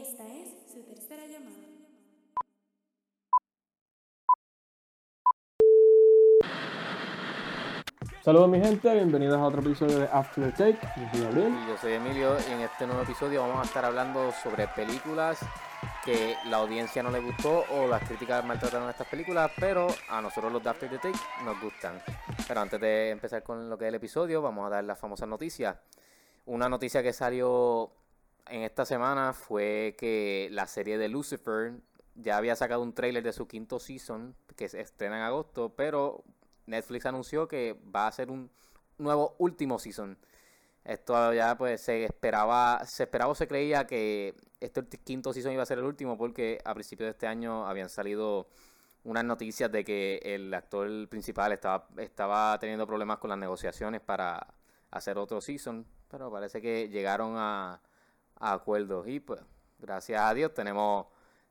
Esta es su tercera llamada. Saludos mi gente, bienvenidos a otro episodio de After the Take. Yo soy Gabriel. Y yo soy Emilio y en este nuevo episodio vamos a estar hablando sobre películas que la audiencia no le gustó o las críticas maltrataron a estas películas, pero a nosotros los de After the Take nos gustan. Pero antes de empezar con lo que es el episodio, vamos a dar las famosas noticias. Una noticia que salió en esta semana fue que la serie de Lucifer ya había sacado un trailer de su quinto season que se estrena en agosto, pero Netflix anunció que va a ser un nuevo último season. Esto ya pues se esperaba, se esperaba o se creía que este quinto season iba a ser el último porque a principios de este año habían salido unas noticias de que el actor principal estaba, estaba teniendo problemas con las negociaciones para hacer otro season, pero parece que llegaron a acuerdos y pues gracias a Dios tenemos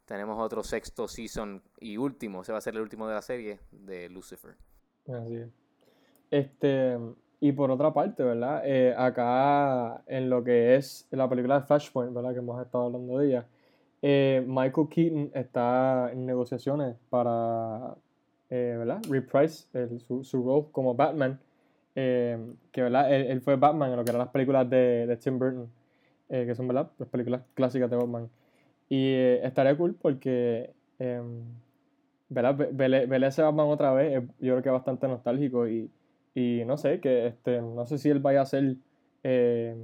tenemos otro sexto season y último, ese va a ser el último de la serie de Lucifer. Así es. Este, y por otra parte, ¿verdad? Eh, acá en lo que es la película de Flashpoint, ¿verdad? Que hemos estado hablando de ella, eh, Michael Keaton está en negociaciones para, eh, ¿verdad? Reprise su, su rol como Batman. que, ¿verdad? Él, él fue Batman en lo que eran las películas de, de Tim Burton, eh, que son, ¿verdad? Las películas clásicas de Batman. Y eh, estaría cool porque, em, ¿verdad? Ve- Ver, ver ese Batman otra vez, eh, yo creo que es bastante nostálgico y, y no sé, que este, no sé si él vaya a ser eh,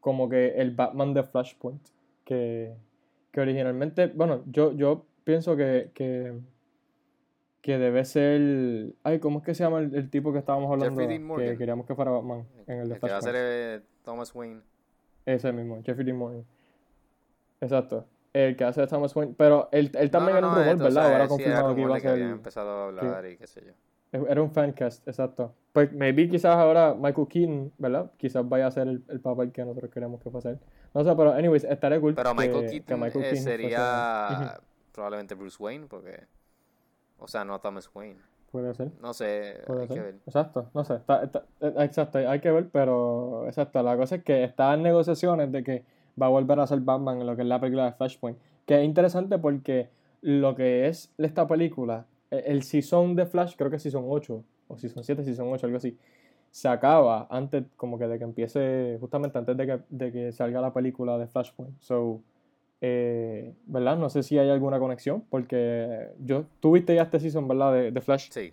como que el Batman de Flashpoint, que, que originalmente, bueno, yo, yo pienso que, que, que debe ser, ay, ¿cómo es que se llama el, el tipo que estábamos hablando? Que queríamos que fuera Batman en el de El que va a ser eh, Thomas Wayne. Ese mismo, Jeffrey Dean Morgan. Exacto. El que hace de Thomas Wayne. Pero él, él también era un rumor, ¿verdad? Ahora sí, confirmado que iba a ser. empezado a hablar y qué sé yo. Era un fancast, exacto. Pues maybe quizás ahora Michael Keaton, ¿verdad? Quizás vaya a ser el, el papel que nosotros queremos que él. No sé, pero anyways, estaría cool. Pero Michael que, Keaton, Michael eh, Keaton sería probablemente Bruce Wayne, porque... O sea, no Thomas Wayne. Fuese- puede ser. No sé, Puede hay que ver. Exacto, no sé. Está, está- eh, exacto, hay que ver, pero exacto. La cosa es que está en negociaciones de que va a volver a ser Batman en lo que es la película de Flashpoint. Que es interesante porque lo que es esta película, e- el season de Flash, creo que es season 8, o season 7, season 8, algo así, se acaba antes, como que de que empiece, justamente antes de que, de que salga la película de Flashpoint. So, eh, ¿verdad? No sé si hay alguna conexión, porque yo, tú viste ya este season, ¿verdad? De, de Flash Sí,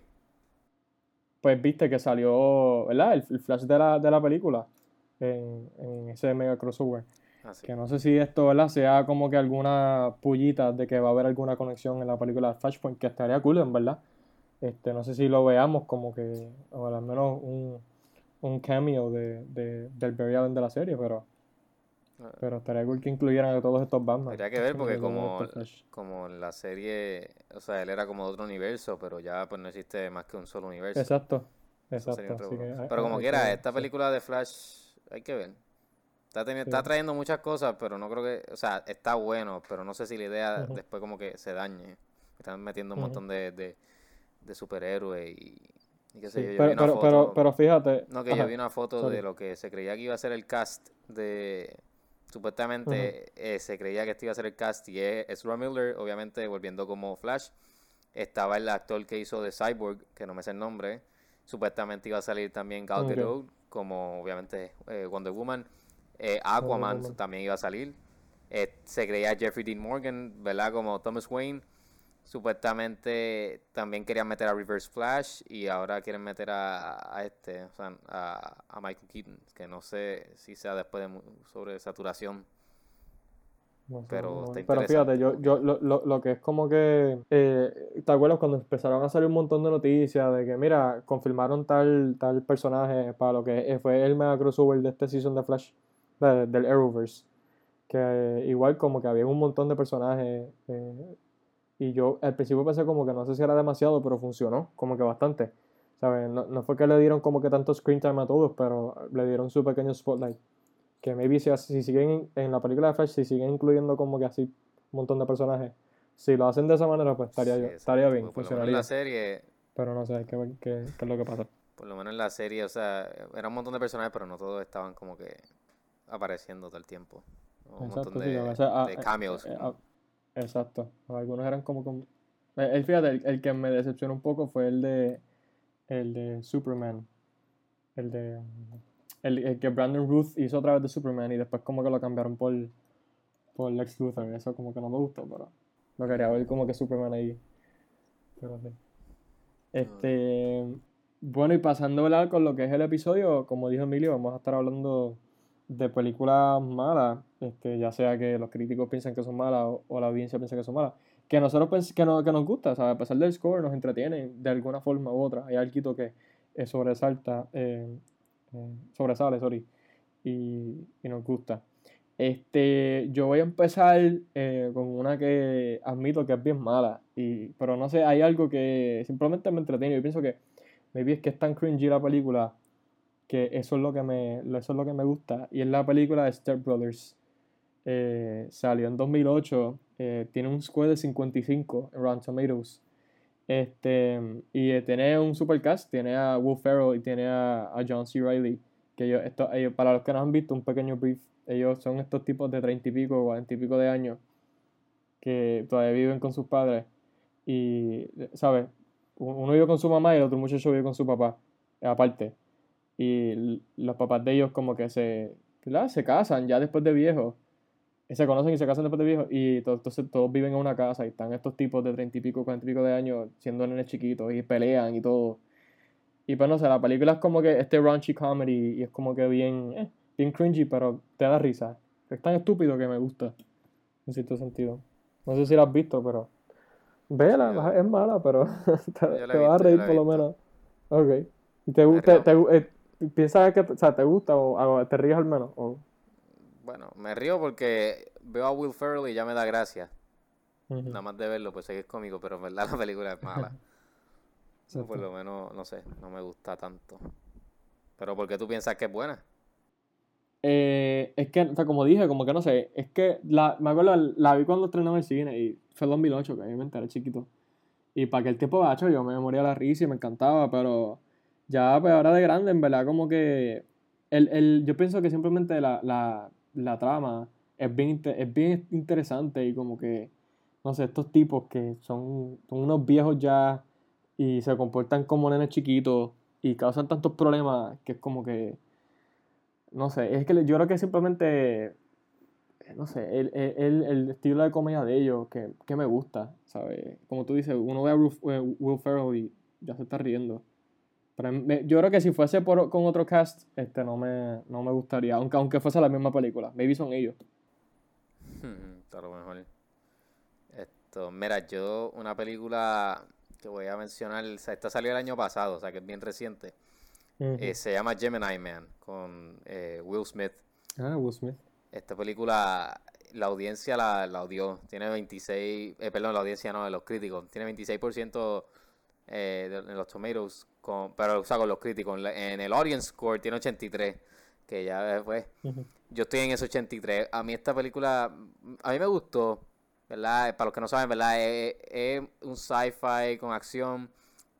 pues viste que salió, ¿verdad? El, el flash de la, de la película en, en ese mega crossover. así. Que no sé si esto, ¿verdad? Sea como que alguna pullita de que va a haber alguna conexión en la película de Flashpoint, que estaría cool, en verdad. Este, no sé si lo veamos como que, o al menos un, un cameo de, de- del Barry Allen de la serie, pero, pero estaría cool que incluyeran a todos estos Batman. Habría que ver porque como, como en la serie, o sea, él era como de otro universo, pero ya pues no existe más que un solo universo. Exacto, exacto. que hay- pero como hay que quiera, esta película de Flash, hay que ver. Está, teni- está trayendo muchas cosas, pero no creo que, o sea, está bueno, pero no sé si la idea después como que se dañe. Están metiendo un montón de, de, de superhéroes y, y qué sé Sí, yo. Yo pero, vi una pero, foto, pero, pero fíjate. no, que ajá. yo vi una foto sorry. de lo que se creía que iba a ser el cast de... Supuestamente eh, se creía que este iba a ser el cast y es Ezra Miller, obviamente volviendo como Flash. Estaba el actor que hizo de Cyborg, que no me sé el nombre. Supuestamente iba a salir también Gal Ok. Gadot, como obviamente eh, Wonder Woman. Eh, Aquaman Woman. también iba a salir. Se creía Jeffrey Dean Morgan, ¿verdad? Como Thomas Wayne. Supuestamente también querían meter a Reverse Flash y ahora quieren meter a, a este, o sea, a, a Michael Keaton, que no sé si sea después de sobre saturación. No sé, Pero no, pero fíjate, yo, yo lo, lo, lo que es como que, eh, ¿te acuerdas cuando empezaron a salir un montón de noticias de que, mira, confirmaron tal, tal personaje para lo que fue el mega crossover de este season de Flash, de- del Arrowverse? Que eh, igual como que había un montón de personajes eh, y yo al principio pensé como que no sé si era demasiado, pero funcionó como que bastante. ¿Sabes? No, no fue que le dieron como que tanto screen time a todos, pero le dieron su pequeño spotlight que maybe si, si siguen en la película de Flash, si siguen incluyendo como que así un montón de personajes, si lo hacen de esa manera, pues estaría, Sí, estaría bien, por lo menos en funcionaría. la serie, Pero no sé, ver qué, qué es lo que pasa. por lo menos en la serie, o sea, era un montón de personajes, pero no todos estaban como que apareciendo todo el tiempo. Un Exacto, montón sí, de, a veces, de cameos. eh, ah, exacto. Algunos eran como... como eh, el, fíjate, el, el que me decepcionó un poco fue el de el de Superman. El de el, el que Brandon Ruth hizo otra vez de Superman y después como que lo cambiaron por por Lex Luthor. Eso como que no me gustó, pero lo quería ver como que Superman ahí. Pero sí. Este, bueno, y pasando ¿verdad? con lo que es el episodio, como dijo Emilio, vamos a estar hablando de películas malas, este, ya sea que los críticos piensan que son malas o, la audiencia piensa que son malas, que nosotros que, no, que nos gusta, ¿sabes? a pesar del score, nos entretiene de alguna forma u otra. Hay algo que eh, sobresalta, eh, eh, sobresale, sorry, y, y nos gusta. Este, yo voy a empezar con una que admito que es bien mala, y, pero no sé, hay algo que simplemente me entretiene. Yo pienso que maybe es que es tan cringy la película que eso es lo que me, eso es lo que me gusta. Y es la película de Step Brothers. Eh, salió en 2008, eh, tiene un score de 55 en Rotten Tomatoes. Este, y eh, tiene un supercast, tiene a Will Ferrell y tiene a, a John C. Reilly. Que ellos, esto, ellos, para los que no han visto, un pequeño brief. Ellos son estos tipos de 30 y pico, 40 y pico de años que todavía viven con sus padres. Y, ¿sabes? Uno vive con su mamá y el otro muchacho vive con su papá, aparte. Y los papás de ellos como que se, ¿verdad? se casan ya después de viejos. Y se conocen y se casan después de viejos. Y to- entonces todos viven en una casa y están estos tipos de 30 y pico, 40 y pico de años siendo nenes chiquitos y pelean y todo. Y pues no sé, la película es como que este raunchy comedy y es como que bien, eh, bien cringy, pero te da risa. Es tan estúpido que me gusta, en cierto sentido. No sé si la has visto, pero... Vela, yo- es mala, pero te, te vas a reír por lo menos. Ok. ¿Y te, te, te eh, piensas que o sea, te gusta o, o te ríes al menos? O... Bueno, me río porque veo a Will Ferrell y ya me da gracia. Nada más de verlo, pues sé que es cómico, pero en verdad la película es mala. Eso por lo menos, no sé, no me gusta tanto. Pero ¿por qué tú piensas que es buena? Eh, es que, o sea, como dije, como que no sé, es que la, me acuerdo, la vi cuando estrenó en el cine y fue el 2008, que obviamente era chiquito. Y para aquel tiempo, gacho, yo me moría la risa y me encantaba, pero ya pues ahora de grande, en verdad, como que el, el, yo pienso que simplemente la, la, la trama es bien, es bien interesante y como que, no sé, estos tipos que son, son unos viejos ya y se comportan como nenes chiquitos y causan tantos problemas que es como que no sé, es que yo creo que simplemente, no sé, el, el- el- estilo de comedia de ellos que, que me gusta, ¿sabes? Como tú dices, uno ve a eh, Will Ferrell y ya se está riendo. Pero yo creo que si fuese por, con otro cast, este no me, no me gustaría, aunque, aunque fuese la misma película. Maybe son ellos. A lo mejor. Esto, mira, yo una película que voy a mencionar, o sea, esta salió el año pasado, o sea que es bien reciente. Eh, se llama Gemini Man con eh, Will Smith. Ah, Will Smith. Esta película, la audiencia la, la odió. Tiene 26, eh, perdón, la audiencia no, de los críticos. Tiene 26% eh, de, de los tomatoes, con, pero o sea, con los críticos. En, el audience score tiene 83, que ya eh, pues, Ujú. yo estoy en ese 83. A mí esta película, a mí me gustó, ¿verdad? Para los que no saben, ¿verdad? Es, es un sci-fi con acción.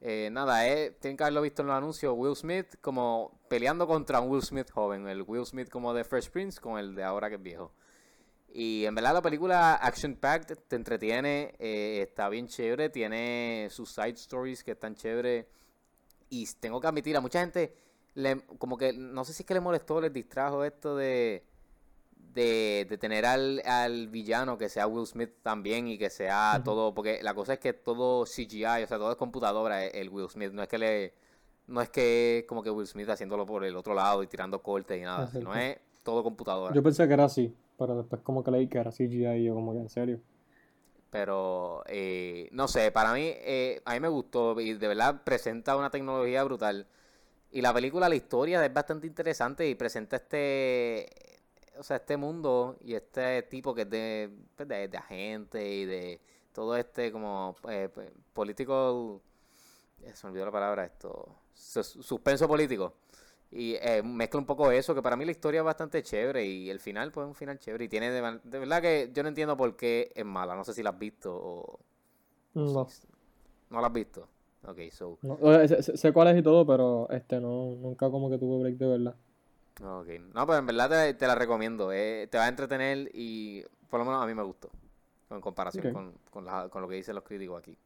Eh, nada, es, tienen que haberlo visto en los anuncios. Will Smith como peleando contra un Will Smith joven. El Will Smith como de Fresh Prince con el de ahora que es viejo. Y en verdad la película Action Packed te entretiene, eh, está bien chévere, tiene sus side stories que están chéveres. Y tengo que admitir, a mucha gente, le, como que no sé si es que le molestó, les distrajo esto de, de, de tener al, al villano que sea Will Smith también y que sea todo, porque la cosa es que todo CGI, o sea, todo es computadora el Will Smith, no es que le, no es que como que Will Smith haciéndolo por el otro lado y tirando cortes y nada, sino Exacto. es todo computadora. Yo pensé que era así, pero después como que leí que era CGI y yo como que en serio. Pero, eh, no sé, para mí, eh, a mí me gustó y de verdad presenta una tecnología brutal. Y la película, la historia es bastante interesante y presenta este, o sea, este mundo y este tipo que es de, pues, de, de agente y de todo este como eh, pues, político, eh, se me olvidó la palabra, esto, sus- suspenso político. Y eh, mezcla un poco eso, que para mí la historia es bastante chévere y el final, pues es un final chévere. Y tiene de, verdad que yo no entiendo por qué es mala. No sé si la has visto o. No. ¿No la has visto? Ok, so. No, sé, sé- sé cuál es y todo, pero este no, nunca como que tuve break de verla. Ok. No, pero en verdad te, te la recomiendo. eh, te va a entretener y por lo menos a mí me gustó. En comparación con, con, la- con lo que dicen los críticos aquí.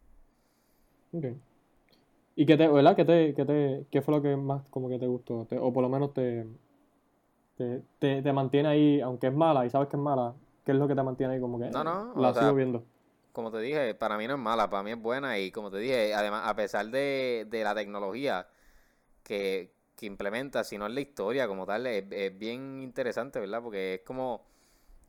Ok. ¿Y qué te, verdad? ¿Qué te, qué te, qué fue lo que más como que te gustó? Te- o por lo menos te, te, te, te mantiene ahí, aunque es mala y sabes que es mala, ¿qué es lo que te mantiene ahí como que No, no, la sea, sigo viendo? Como te dije, para mí no es mala, para mí es buena y como te dije, además, a pesar de, de la tecnología que, que implementa, si no es la historia como tal, es, es bien interesante, ¿verdad? Porque es como,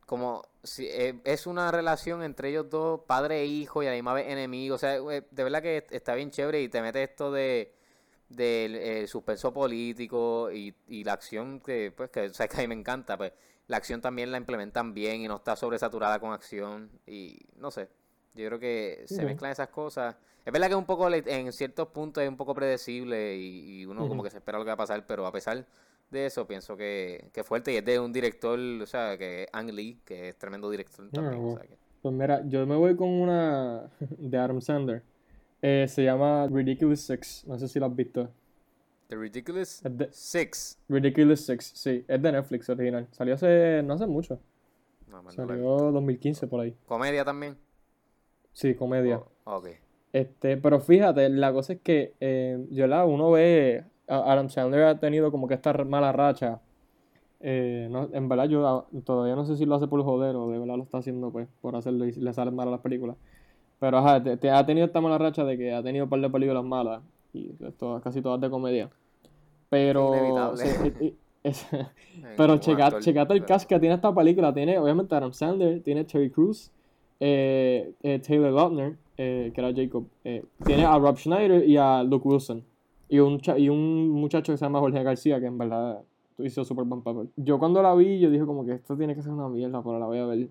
como si, es, es una relación entre ellos dos, padre e hijo, y a la misma vez enemigos. O sea, eh, de verdad que está bien chévere y te mete esto de del eh, suspenso político y, y la acción que, pues, que, sabes que a mí me encanta, pues, la acción también la implementan bien y no está sobresaturada con acción y no sé, yo creo que se mezclan esas cosas. Es verdad que un poco, en ciertos puntos es un poco predecible y, y uno como que se espera lo que va a pasar, pero a pesar de eso pienso que, que es fuerte y es de un director, o sea, que es Ang Lee, que es tremendo director también. o sea que- Pues mira, yo me voy con una de Adam Sandler. Eh, se llama Ridiculous Six. No sé si lo has visto. The Ridiculous de- Six. Ridiculous Six, sí. Es de Netflix original. Salió hace, no hace mucho. No, man, no la he visto. Salió 2015 por ahí. Comedia también. Sí, comedia. Oh, ok. Este, pero fíjate, la cosa es que eh, yo la, uno ve, Adam Sandler ha tenido como que esta mala racha. Eh, no, en verdad yo ah, todavía no sé si lo hace por joder o de verdad lo está haciendo pues por hacerlo y le salen mal a las películas. Pero ajá, te- te ha tenido esta mala racha de que ha tenido un par de películas malas y todas, casi todas de comedia. Pero sí, es- pero checate el cast que tiene esta película. Tiene, obviamente, Adam Sandler, tiene Terry Crews, eh, eh, Taylor Lautner, que era Jacob. tiene a Rob Schneider y a Luke Wilson. Y un, y un muchacho que se llama Jorge García, que en verdad hizo súper buen papel. Yo cuando la vi, yo dije como que esto tiene que ser una mierda, pero la voy a ver.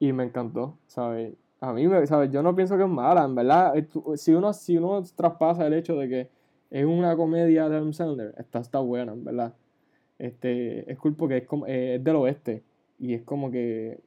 Y me encantó, ¿sabes? A mí, me, ¿sabes? Yo no pienso que es mala, en verdad. Si uno, si uno traspasa el hecho de que es una comedia de Adam Sandler, esta está buena, en verdad. Este, es cool porque es, como, eh, es del oeste. Y es como que.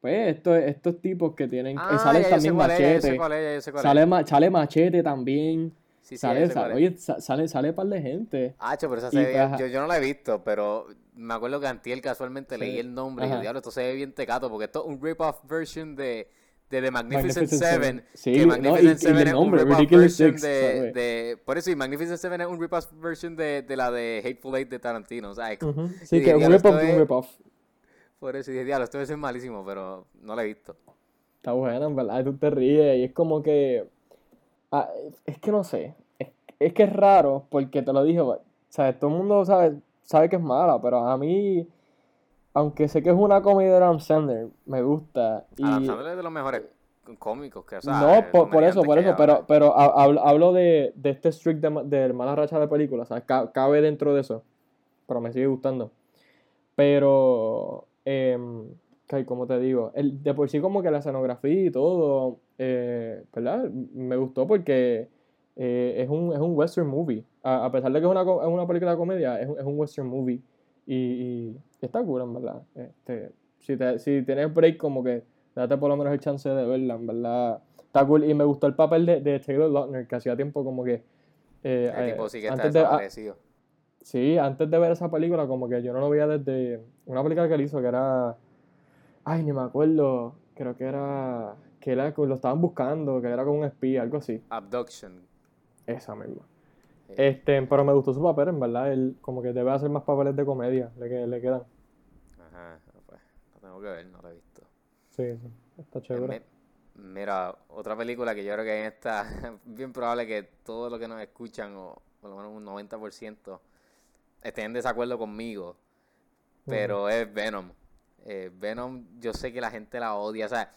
Pues estos, estos tipos que tienen. eh, Ah, sale ya yo sé también Machete. sale Machete también. Sí, sale, sale- es. oye, sa- sale, sale par de gente. Hacho, pero esa Y se ve yo, yo no la he visto, pero me acuerdo que Antiel casualmente Sí. leí el nombre y yo, diablo, esto se ve bien tecato, porque esto es un rip-off version de, de The Magnificent, Magnificent Seven. Sí, que no, y- Magnificent y Seven es un nombre, rip-off Ridiculous version Six, de, de- Por eso, y Magnificent Seven es un rip-off version de, de la de Hateful Eight de Tarantino, o sea, es- Ujú. y Sí, que es un "Diablo, rip-off de un es-" rip-off. Por eso dije, diablo, esto debe ser malísimo, pero no lo he visto. Está buena, en verdad, y tú te ríes y es como que... ah, es que no sé, es, es que es raro porque te lo dije, o sea, todo el mundo sabe, sabe que es mala, pero a mí, aunque sé que es una comedia de Adam Sandler, me gusta. Y, Adam Sandler es de los mejores cómicos que, o sea, no, eh, por, por eso, por eso, pero, pero ha- hablo, hablo de, de este streak de, de mala racha de películas, o sea, cabe dentro de eso, pero me sigue gustando. Pero, que, como te digo, el, de por sí como que la escenografía y todo, eh, ¿verdad? Me gustó porque eh, es un, es un western movie. A, a pesar de que es una, es una película de comedia, es, un- es un western movie. Y, y está cool, en verdad. Este, si, te, si tienes break, como que date por lo menos el chance de verla, en verdad. Está cool. Y me gustó el papel de, de Taylor Lautner, que hacía tiempo como que... eh, El tipo sí que está antes de, ah, desaparecido. Sí, antes de ver esa película, como que yo no lo veía desde una película que él hizo que era. Ay, ni me acuerdo. Creo que era. Que era, lo estaban buscando, que era como un espía, algo así. Abduction. Esa misma. Este, pero me gustó su papel, en verdad. Él como que debe hacer más papeles de comedia, le, le quedan. Ajá, pues, lo tengo que ver, no lo he visto. Sí, sí, está chévere. Me- Mira, otra película que yo creo que en esta, bien probable que todos los que nos escuchan, o por lo menos un 90%, estén en desacuerdo conmigo, pero es Venom. Eh, Venom, yo sé que la gente la odia, o sea,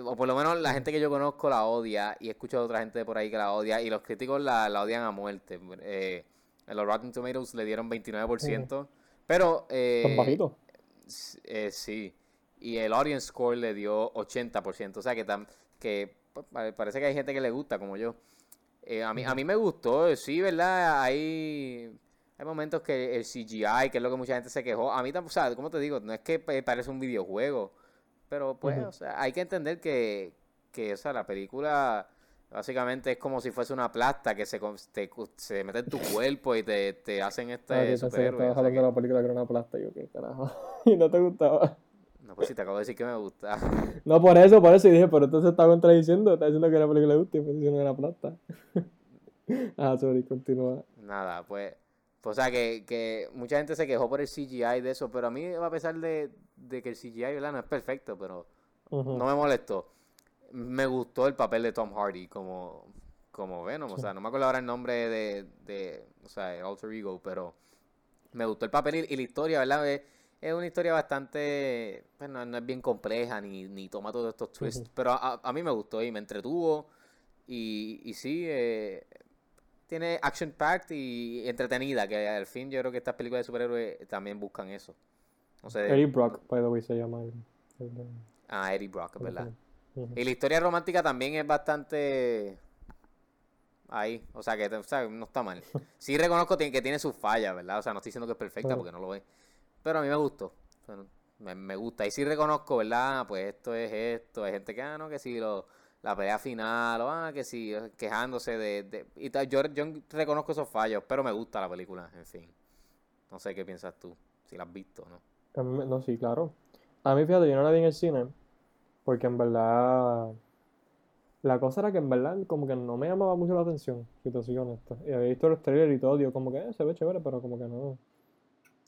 o por lo menos la gente que yo conozco la odia, y he escuchado a otra gente por ahí que la odia, y los críticos la, la odian a muerte. Eh, en los Rotten Tomatoes le dieron 29%, pero... Eh, Tan bajito. Eh, sí. Y el audience score le dio 80%. O sea que, tam- que pues, pa- parece que hay gente que le gusta, como yo. Eh, a, mí, a mí me gustó, eh, sí, ¿verdad? Hay, hay momentos que el CGI, que es lo que mucha gente se quejó. A mí tampoco, o sea, como te digo, no es que pa- parece un videojuego. Pero pues, Ujú. o sea, hay que entender que, que o sea, la película Básicamente es como si fuese una plasta que se, con- te- se mete en tu cuerpo y te, te hacen Ah, este que superhéroe. o sea que- de la película que era una plasta. Y yo, ¿qué carajo? y no te gustaba. no, pues si te acabo de decir que me gusta. No, por eso, por eso. Y dije, pero entonces está contradiciendo. Está diciendo que la película le gusta y pues diciendo que era plasta. ah, sorry, continúa. Nada, pues, o sea, que, que mucha gente se quejó por el CGI de eso, pero a mí, a pesar de, de que el CGI, ¿verdad? No es perfecto, pero no me molestó. Me gustó el papel de Tom Hardy como, como Venom, o sea, no me acuerdo ahora el nombre de, de o sea, el Alter Ego, pero me gustó el papel y, y la historia, ¿verdad? Es, es una historia bastante, pues no, no es bien compleja ni, ni toma todos estos twists, pero a, a mí me gustó y me entretuvo y, y sí, eh, tiene action packed y entretenida, que al fin yo creo que estas películas de superhéroes también buscan eso. No sé, Eddie Brock, by the way, se llama. el- el- ah, Eddie Brock, es ¿verdad? Y la historia romántica también es bastante ahí, o sea que o sea, no está mal. Sí reconozco que tiene sus fallas, ¿verdad? O sea, no estoy diciendo que es perfecta porque no lo es. Pero a mí me gustó. Bueno, me, me gusta. Y sí reconozco, ¿verdad? Pues esto es esto. Hay gente que, ah, no, que sí, lo, la pelea final, o ah, que sí, quejándose de... de- y tal. Yo, yo reconozco esos fallos, pero me gusta la película, en fin. No sé qué piensas tú, si la has visto o no. Me- no, sí, claro. A mí, fíjate, yo no la vi en el cine porque en verdad la cosa era que en verdad como que no me llamaba mucho la atención, si te soy honesto. Y había visto los trailers y todo, digo como que eh, se ve chévere, pero como que no,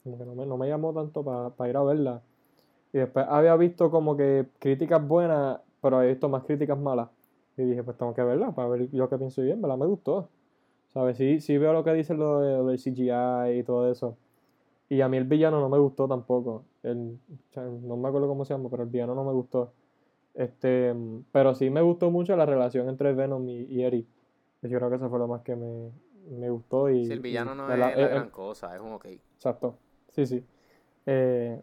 como que no me, no me llamó tanto para ir a verla. Y después había visto como que críticas buenas, pero había visto más críticas malas. Y dije, pues tengo que verla para ver yo qué pienso bien, ¿verdad? Me gustó. ¿Sabes? Sí, sí veo lo que dicen lo, de- lo del CGI y todo eso. Y a mí el villano no me gustó tampoco. El, no me acuerdo cómo se llama, pero el villano no me gustó. Este, pero sí me gustó mucho la relación entre Venom y, y Eric. Yo creo que eso fue lo más que me, me gustó. Y, Si el villano no es la Eh, eh, gran cosa, es un ok. Exacto. Sí, sí. Eh,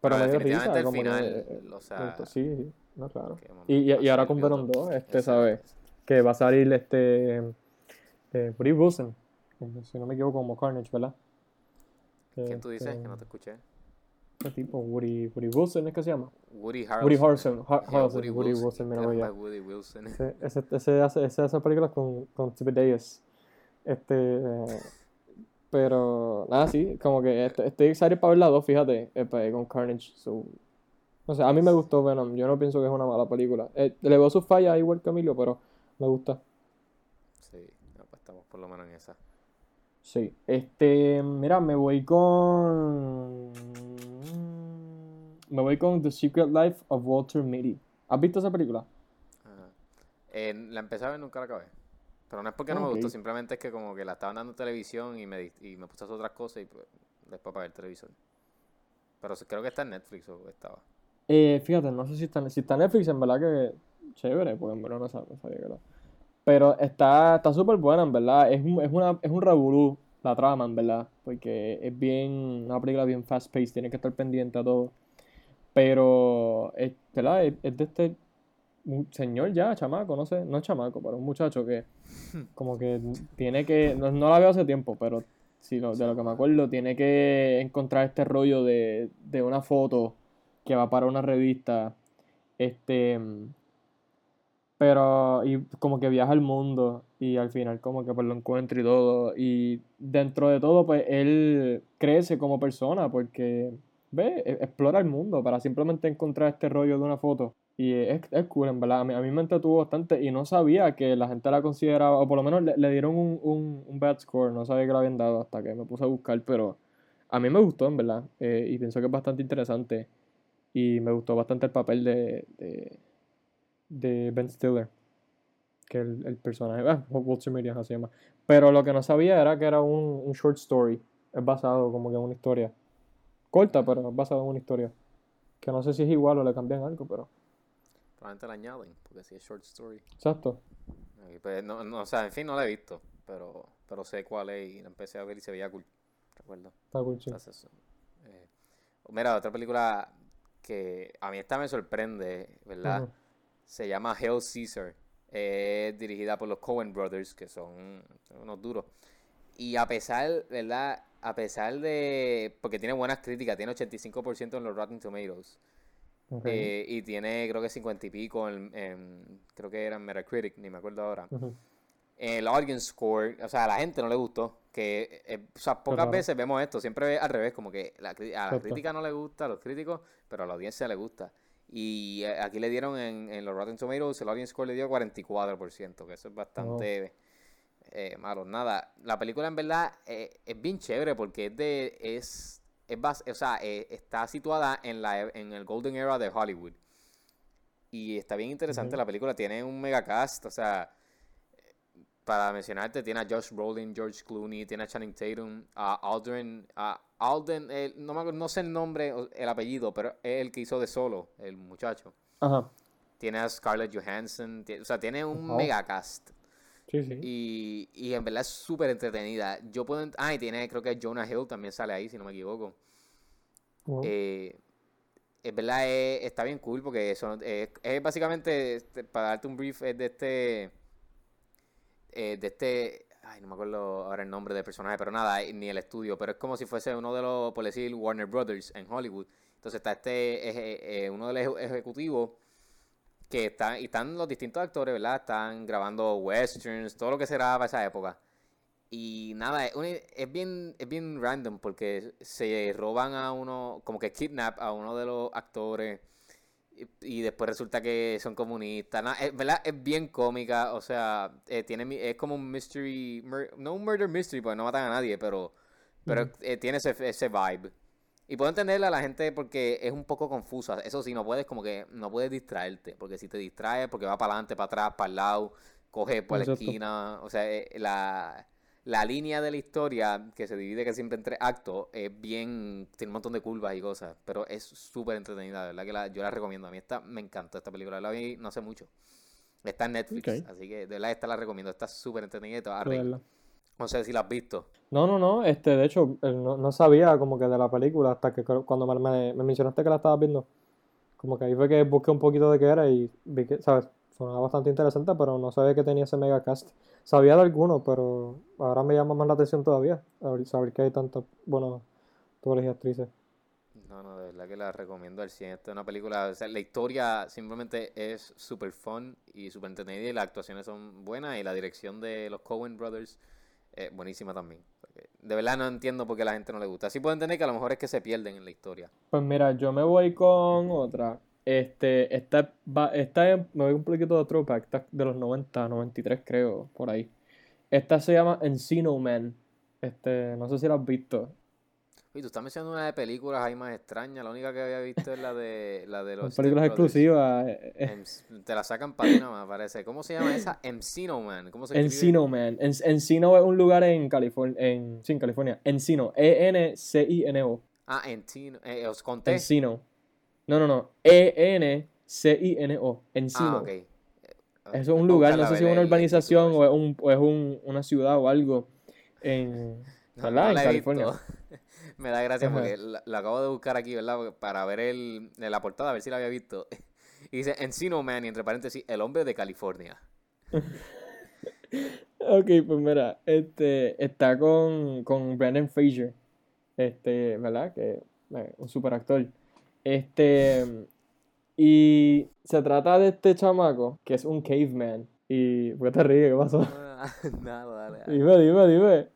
pero Pero definitivamente el final, eh, o sea. Sí, sí, no, claro. Y, y, y ahora con Venom build-up. 2, este. ¿sabes? Que va a salir este eh, Woody Wilson, si no me equivoco, como Carnage, ¿verdad? Que, ¿Quién tú dices? que- Que no te escuché. ¿Qué tipo? Woody, Woody Wilson, ¿es que se llama? Woody Harrelson. Woody Harrelson. Har- Yeah, Harrelson, Woody Wilson, mira, voy Woody Wilson. Ese, ese, ese hace, ese hace películas con, con Zebedee. Este, eh, pero nada, sí, como que est- estoy excited para ver la dos, fíjate, eh, pues, con Carnage. So, no sé, a mí me gustó Venom, yo no pienso que es una mala película. Eh, le veo sus fallas igual Emilio, pero me gusta. Sí, pues estamos por lo menos en esa. Sí, este, mira, me voy con. Me voy con The Secret Life of Walter Mitty. ¿Has visto esa película? Ajá. Eh, la empecé a ver, nunca la acabé. Pero no es porque no me gustó, simplemente es que como que la estaban dando en televisión y me, di- y me puse a hacer otras cosas y pues, después apagué el televisor. Pero creo que está en Netflix o estaba. Eh, fíjate, no sé si está, si está Netflix, en verdad que chévere, porque en verdad no sabía, no sabía que era. Pero está está súper buena, en verdad. Es un, es una, es un revolú la trama, en verdad. Porque es bien, una película bien fast paced, tienes que estar pendiente a todo. Pero, es, ¿verdad? Es, es de este señor ya, chamaco, no sé, no es chamaco, pero un muchacho que como que tiene que, no, no la veo hace tiempo, pero sí, lo- de lo que me acuerdo, tiene que encontrar este rollo de, de una foto que va para una revista, este, pero, y como que viaja al mundo y al final como que pues lo encuentra y todo, y dentro de todo pues él crece como persona porque, ve, e- explora el mundo para simplemente encontrar este rollo de una foto. Y es, es cool, en verdad. A mí, a mí me entretuvo bastante y no sabía que la gente la consideraba, o por lo menos le, le dieron un, un, un bad score. No sabía que lo habían dado hasta que me puse a buscar, pero a mí me gustó, en verdad. eh, y pienso que es bastante interesante. Y me gustó bastante el papel de, de, de Ben Stiller, que el, el personaje, ah, Walter ajá, se llama. Pero lo que no sabía era que era un, un short story. Es basado como que en una historia. Corta, pero es basado en una historia. Que no sé si es igual o le cambian algo, pero. Probablemente la añaden, porque si es short story. Exacto. Y pues, no, no, o sea, en fin, no la he visto, pero, pero sé cuál es y la empecé a ver y se veía cool. Recuerdo. Está cool, sí. Entonces. Eh, mira, otra película que a mí esta me sorprende, ¿verdad? Se llama Hail Caesar. Es dirigida por los Coen Brothers, que son unos duros. Y a pesar, ¿verdad? A pesar de... Porque tiene buenas críticas, tiene 85% en los Rotten Tomatoes. Eh, y tiene creo que 50 y pico, en, en- creo que era en Metacritic, ni me acuerdo ahora. Ujú. El audience score, o sea, a la gente no le gustó. Que, eh, o sea, pocas veces vemos esto, siempre al revés, como que la a la crítica no le gusta, a los críticos, pero a la audiencia le gusta. Y eh, aquí le dieron en, en los Rotten Tomatoes, el audience score le dio 44%, que eso es bastante eh, malo. Nada, la película en verdad es bien chévere porque es de, es, es bas- o sea, eh, está situada en, la, en el Golden Era de Hollywood. Y está bien interesante la película, tiene un mega cast, o sea, para mencionarte, tiene a Josh Brolin, George Clooney, tiene a Channing Tatum, a Aldrin, a Alden, eh, no, me acuerdo- no sé el nombre, o el apellido, pero es el que hizo de solo, el muchacho. Ajá. Tiene a Scarlett Johansson, o sea, tiene un Wow. mega cast. Sí, sí. Y, y en verdad es súper entretenida. Yo puedo. Ah, y tiene, creo que Jonah Hill también sale ahí, si no me equivoco. Eh, en verdad es- está bien cool porque eso es, es básicamente, este, para darte un brief, es de este. Eh, de este. Ay, no me acuerdo ahora el nombre del personaje, pero nada, eh, ni el estudio, pero es como si fuese uno de los, por decir, Warner Brothers en Hollywood. Entonces está este, eh, uno de los eje- ejecutivos que están, y están los distintos actores, ¿verdad? Están grabando westerns, todo lo que será para esa época. Y nada, es, es bien, es bien random porque se roban a uno, como que kidnap a uno de los actores y, y después resulta que son comunistas. Es, ¿verdad? Es bien cómica, o sea, eh, tiene, es como un mystery, mur- no un murder mystery porque no matan a nadie, pero, pero eh, tiene ese, ese vibe. Y puedo entenderle a la gente porque es un poco confusa. Eso sí, no puedes como que, no puedes distraerte, porque si te distraes, porque va para adelante, para atrás, para el lado, coge por la esquina, o sea, eh, la, la línea de la historia, que se divide casi siempre en tres actos, es bien, tiene un montón de curvas y cosas, pero es súper entretenida, de verdad que la- yo la recomiendo. A mí esta, me encantó esta película, la vi no hace mucho. Está en Netflix, así que de verdad esta la recomiendo, está súper entretenida y te vas a De reír. verdad. No sé si la has visto. No, no, no, este, de hecho, no, no sabía como que de la película hasta que cuando me, me- me mencionaste que la estabas viendo, como que ahí fue que busqué un poquito de qué era y vi que, ¿sabes? Sonaba bastante interesante, pero no sabía que tenía ese mega cast. Sabía de algunos, pero ahora me llama más la atención todavía, saber que hay tantos buenos actores y actrices. No, no, de verdad que la recomiendo al 100. Esta es una película, o sea, la historia simplemente es súper fun y súper entretenida y las actuaciones son buenas y la dirección de los Coen Brothers es buenísima también. De verdad no entiendo por qué a la gente no le gusta. Sí puedo entender que a lo mejor es que se pierden en la historia. Pues mira, yo me voy con otra. Este, esta, va, esta es- me voy un poquito de throwback, esta es de los 90, 93 creo, por ahí. Esta se llama Encino Man. Este, no sé si la has visto. Oye, tú estás mencionando una de películas ahí más extrañas. La única que había visto es la de, la de los películas exclusivas. eh, eh, Em- Te la sacan para ti nada más, parece. ¿Cómo se llama esa? Encino Man. ¿Cómo se? Encino Man. En- Encino es un lugar en California, en, sí, en California. Encino, E-N-C-I-N-O. Ah, Encino. Eh, os conté. Encino. No, no, no. E-N-C-I-N-O. Encino. Ah, ok. Eh, Eso es un lugar, no sé si es una urbanización o es, un, o es un- una ciudad o algo en, No, ¿verdad? no en California. Me da gracia Ajá. porque la acabo de buscar aquí, ¿verdad? Para ver el, la portada, a ver si la había visto. Y dice Encino Man, y entre paréntesis, el hombre de California. Ok, pues mira, este está con, con Brandon Fraser, este, ¿verdad? Que eh, un super actor. Este, y se trata de este chamaco que es un caveman. Y, ¿por qué te ríes? ¿Qué pasó? Nada, dale. dale. Dime, dime, dime.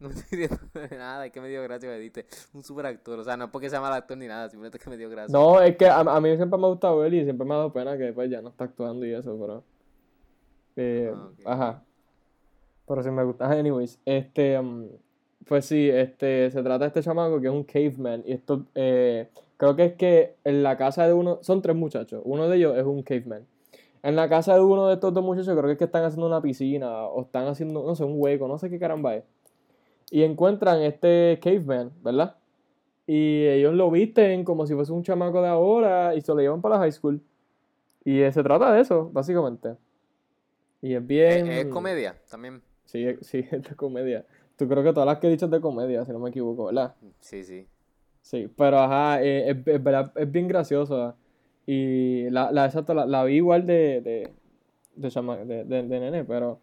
No estoy diciendo nada, es que me dio gracia que diste un super actor. O sea, no es porque sea mal actor ni nada, simplemente es que me dio gracia. No, es que a, a mí siempre me ha gustado él y siempre me ha dado pena que pues ya no está actuando y eso, pero... eh, Ah. Ajá. Pero sí me gusta. Anyways, este... um, pues sí, este... Se trata de este chamaco que es un caveman y esto... eh, creo que es que en la casa de uno... Son tres muchachos. Uno de ellos es un caveman. En la casa de uno de estos dos muchachos creo que es que están haciendo una piscina o están haciendo, no sé, un hueco, no sé qué caramba es. Y encuentran este caveman, ¿verdad? Y ellos lo visten como si fuese un chamaco de ahora y se lo llevan para la high school. Y eh, se trata de eso, básicamente. Y es bien... es comedia también. Sí, sí, es de comedia. Tú creo que todas las que he dicho es de comedia, si no me equivoco, ¿verdad? Sí, sí. Sí, pero ajá, eh, es, es verdad, es bien graciosa. Y la, la, exacto, la, la vi igual de, de, de, chama- de, de- de nene, pero,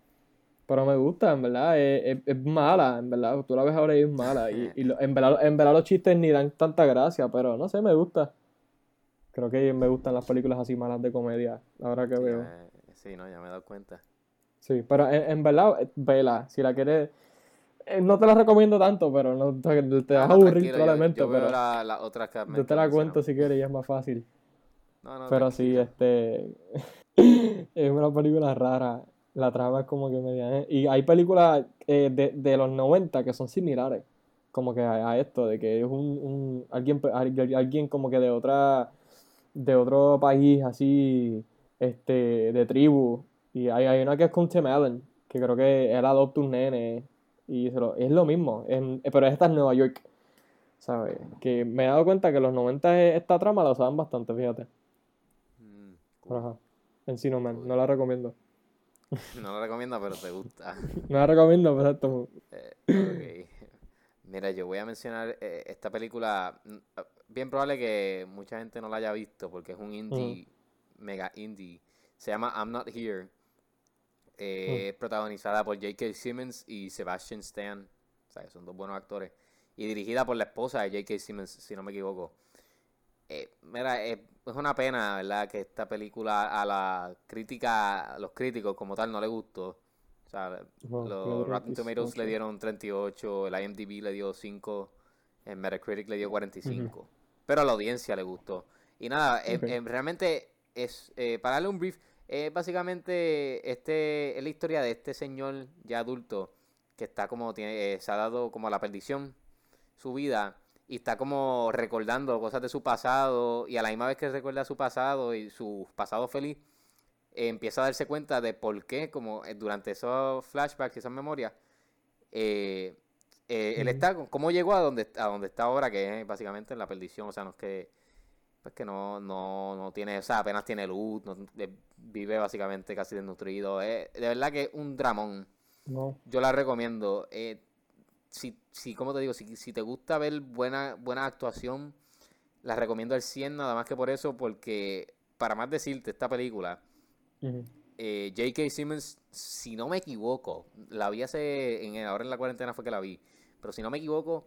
pero me gusta, en verdad. Es, es- es mala, en verdad. Tú la ves ahora y es mala. Y, y en, verdad, en verdad los chistes ni dan tanta gracia, pero no sé, me gusta. Creo que me gustan las películas así malas de comedia, ahora que veo. eh, sí, no, ya me he dado cuenta. Sí, pero en, en verdad, eh, vela, si la quieres... eh, no te la recomiendo tanto, pero no te, te vas Ah, a aburrir yo- probablemente, yo, pero la- que yo te la cuento si quieres y es más fácil. No, no, Pero sí, este. es una película rara. La trama es como que media. ¿eh? Y hay películas eh, de, de los 90 que son similares. Como que a, a esto, de que es un, un alguien, alguien como que de otra. de otro país así. Este. de tribu. Y hay, hay una que es con Tim Allen. Que creo que él adopta un nene. Y se lo- es lo mismo. en- pero esta es Nueva York. ¿Sabes? Que me he dado cuenta que en los 90 esta trama la usaban bastante, fíjate. Mm, Pero, ajá. Encino Man, no la recomiendo. No lo recomiendo, pero te gusta. No la recomiendo, pero esto. Eh. Mira, yo voy a mencionar eh, esta película. mm, ah, Bien probable que mucha gente no la haya visto porque es un indie, mega indie. Se llama I'm Not Here. Eh, Es protagonizada por J.K. Simmons y Sebastian Stan. O sea, que son dos buenos actores. Y dirigida por la esposa de J.K. Simmons, si no me equivoco. Eh, mira, eh, es una pena, ¿verdad? Que esta película a la crítica, a los críticos como tal no le gustó. O sea, los Rotten Tomatoes 18. le dieron 38, el IMDb le dio 5, el Metacritic le dio 45. Pero a la audiencia le gustó. Y nada, eh, eh, realmente es, eh, para darle un brief, es básicamente este, es la historia de este señor ya adulto que está como, tiene, eh, se ha dado como a la perdición su vida y está como recordando cosas de su pasado y a la misma vez que recuerda su pasado y su pasado feliz, eh, empieza a darse cuenta de por qué, como eh, durante esos flashbacks y esas memorias, eh, eh, él está, cómo llegó a donde, a donde está ahora, que es básicamente en la perdición, o sea, no es que, pues que no, no, no tiene, o sea, apenas tiene luz, no- eh, vive básicamente casi desnutrido, eh, de verdad que es un dramón, No. yo la recomiendo, eh, si, si, como te digo, si, si te gusta ver buena, buena actuación, la recomiendo al 100, nada más que por eso, porque para más decirte, esta película, Ujú. eh, J.K. Simmons, si no me equivoco, la vi hace, en, ahora en la cuarentena fue que la vi, pero si no me equivoco,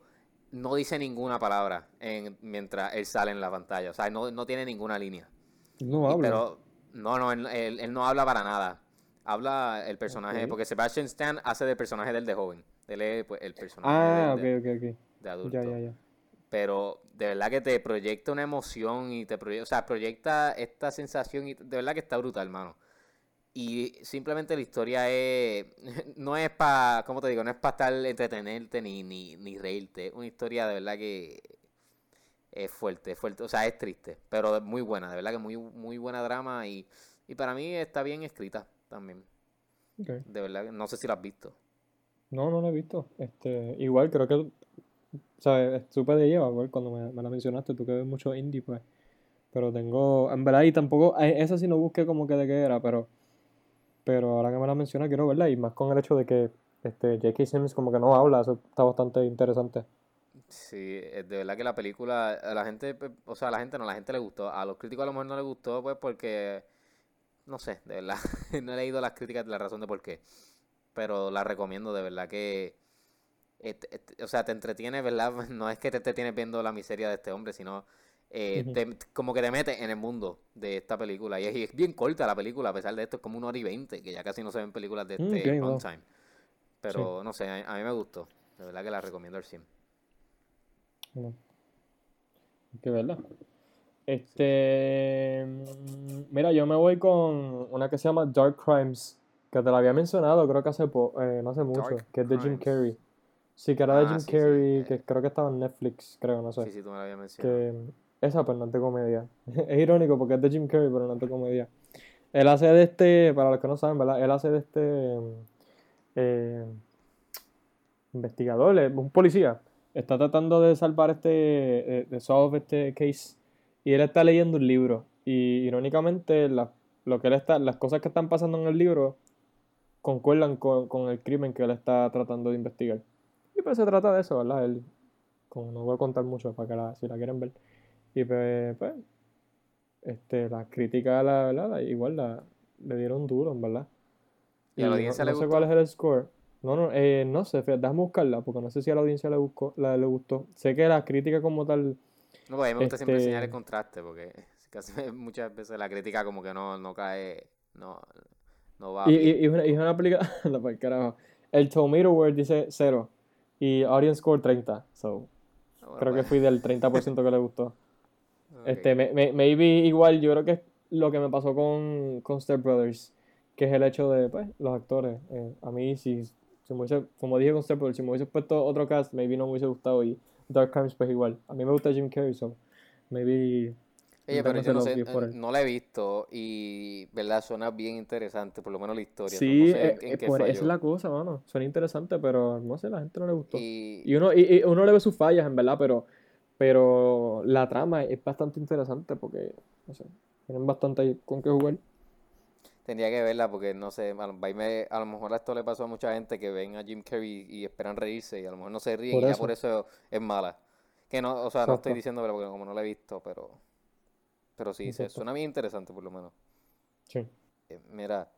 no dice ninguna palabra en- mientras él sale en la pantalla, o sea, no, no tiene ninguna línea. No habla. pero, no, no, él, él- él no habla para nada. Habla el personaje, porque Sebastian Stan hace del personaje del de joven. Él es pues, el personaje ah, del ok, de, ok, ok. de adulto. Ya, ya, ya. Pero de verdad que te proyecta una emoción y te proyecta, o sea, proyecta esta sensación y de verdad que está brutal, hermano. Y simplemente la historia es, no es para, ¿cómo te digo? No es para estar entretenerte ni, ni, ni reírte. Es una historia de verdad que es fuerte, es fuerte, o sea, es triste, pero muy buena, de verdad que muy, muy buena drama y, y para mí está bien escrita también. De verdad, que no sé si la has visto. No, no lo he visto. Este, igual creo que, ¿sabes? Supe de ella, igual cuando me, me la mencionaste, tú que ves mucho indie, pues. Pero tengo, en verdad, y tampoco, esa sí no busqué como que de qué era, pero, pero ahora que me la menciona quiero verla, y más con el hecho de que, este, J.K. Simmons como que no habla, eso está bastante interesante. Sí, es de verdad que la película, a la gente, pues, o sea, a la gente no, a la gente le gustó. A los críticos a lo mejor no les gustó, pues porque, no sé, de verdad, no he leído las críticas de la razón de por qué. Pero la recomiendo, de verdad que, et- et- o sea, te entretiene, ¿verdad? No es que te entretienes viendo la miseria de este hombre, sino eh, te- como que te metes en el mundo de esta película. Y es, y es bien corta la película, a pesar de esto, es como una hora y veinte, que ya casi no se ven películas de Mm, este ok, wow. runtime. Pero, no sé, a, a mí me gustó. De verdad que la recomiendo al 100. Bueno, hay que verla. Este, mm, mira, yo me voy con una que se llama Dark Crimes, que te la había mencionado, creo que hace po- eh, no hace mucho, Dark que es de Jim. Carrey. Sí, que era de Ah, Jim sí, Carrey, eh. que creo que estaba en Netflix, creo, no sé. Sí, sí, tú me lo habías mencionado. Que esa pues no es de comedia. Es irónico porque es de Jim Carrey, pero no es de comedia. Él hace de este, para los que no saben, ¿verdad? Él hace de este eh, investigador, un policía. Está tratando de salvar este, eh, de solve este case. Y él está leyendo un libro. Y irónicamente, la- lo que él está, las cosas que están pasando en el libro concuerdan con, con el crimen que él está tratando de investigar. Y pues se trata de eso, ¿verdad? Él, como no voy a contar mucho para que la, si la quieren ver. Y pues, pues, este, la crítica, la verdad, igual la, le dieron duro, verdad. ¿Y a la no- audiencia no, le sé gustó? cuál es el score. No, no, eh, no sé, déjame buscarla, porque no sé si a la audiencia le, buscó, la, le gustó. Sé que la crítica como tal, No, pues a mí me gusta siempre Este- enseñar el contraste, porque casi muchas veces la crítica como que no, no cae, no, no va Y, bien. y, y una, y una película. no, por carajo. El dice 0 y Audience Score 30. So, Bueno, creo que pues, fui del 30% que le gustó. Este, me, me- maybe igual, yo creo que es lo que me pasó con, con Step Brothers, que es el hecho de, pues, los actores. Eh, a mí, si, si me hubiese, como dije con Step Brothers, si me hubiese puesto otro cast, maybe no me hubiese gustado. Y Dark Crimes, pues igual. A mí me gusta Jim Carrey, so maybe. Oye, pero yo no sé, no la he visto y, ¿verdad? Suena bien interesante, por lo menos la historia. Sí, no sé eh, en, eh, qué por- esa es la cosa, mano. Suena interesante, pero no sé, la gente no le gustó. Y, Y uno, y, y uno le ve sus fallas, en verdad, pero, pero la trama es bastante interesante porque, no sé, tienen bastante con qué jugar. Tendría que verla porque no sé, a lo, a lo mejor esto le pasó a mucha gente que ven a Jim Carrey y esperan reírse y a lo mejor no se ríen Por y ya por eso es mala. Que no, o sea, no estoy diciendo porque como no la he visto, pero pero sí, se, suena bien interesante por lo menos. Sí. Eh, mira,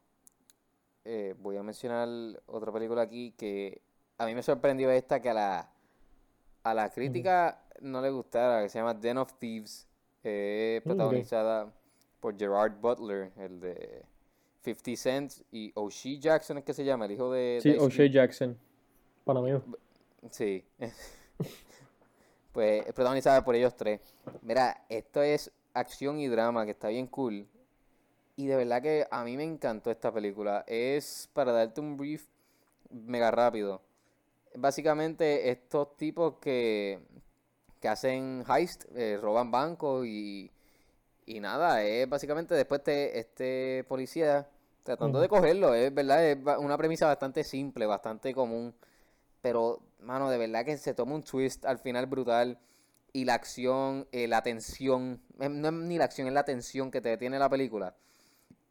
eh, voy a mencionar otra película aquí que a mí me sorprendió esta que a la a la crítica no le gustara, que se llama Den of Thieves, eh, protagonizada por Gerard Butler, el de 50 Cent y O'Shea Jackson es que se llama, el hijo de Sí, O'Shea. Jackson. Para mí. Sí. Pues es protagonizada por ellos tres. Mira, esto es acción y drama que está bien cool. Y de verdad que a mí me encantó esta película. Es para darte un brief mega rápido. Básicamente estos tipos que, que hacen heist, eh, roban bancos y, y nada, es básicamente después este, este policía tratando de cogerlo. Es verdad, es una premisa bastante simple, bastante común. Pero, mano, de verdad que se toma un twist al final brutal. Y la acción, eh, la tensión, eh, no es ni la acción, es la tensión que te tiene la película.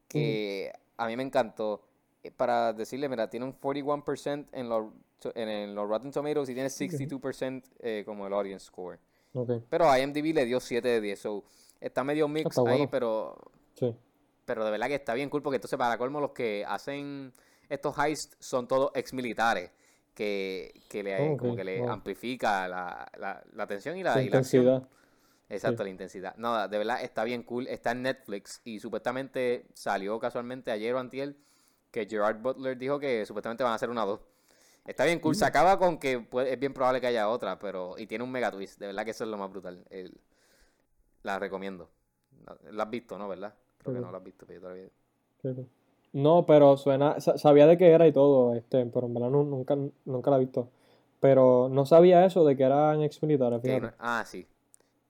Que a mí me encantó. Eh, Para decirle, mira, tiene un 41% en los, en, los Rotten Tomatoes y tiene 62% eh, como el audience score. Pero a IMDb le dio 7 de 10. So, está medio mix Está ahí, pero sí. Pero de verdad que está bien cool porque entonces para colmo los que hacen estos heists son todos ex militares que, que le, Ok, como que le wow. amplifica la, la, la tensión y la, La y la acción. intensidad. Exacto, sí. la intensidad. No, de verdad está bien cool. Está en Netflix y supuestamente salió casualmente ayer o antier que Gerard Butler dijo que supuestamente van a hacer una dos. Está bien cool. Se acaba con que puede- es bien probable que haya otra, pero y tiene un mega twist. De verdad que eso es lo más brutal. El- la recomiendo. La- La has visto, ¿no? ¿Verdad? Creo que no la has visto, pero yo sí. No, pero suena, sa- sabía de qué era y todo, este, pero en verdad nu- nunca, nunca la he visto. Pero no sabía eso de que eran ex militares, fíjate. ah, sí.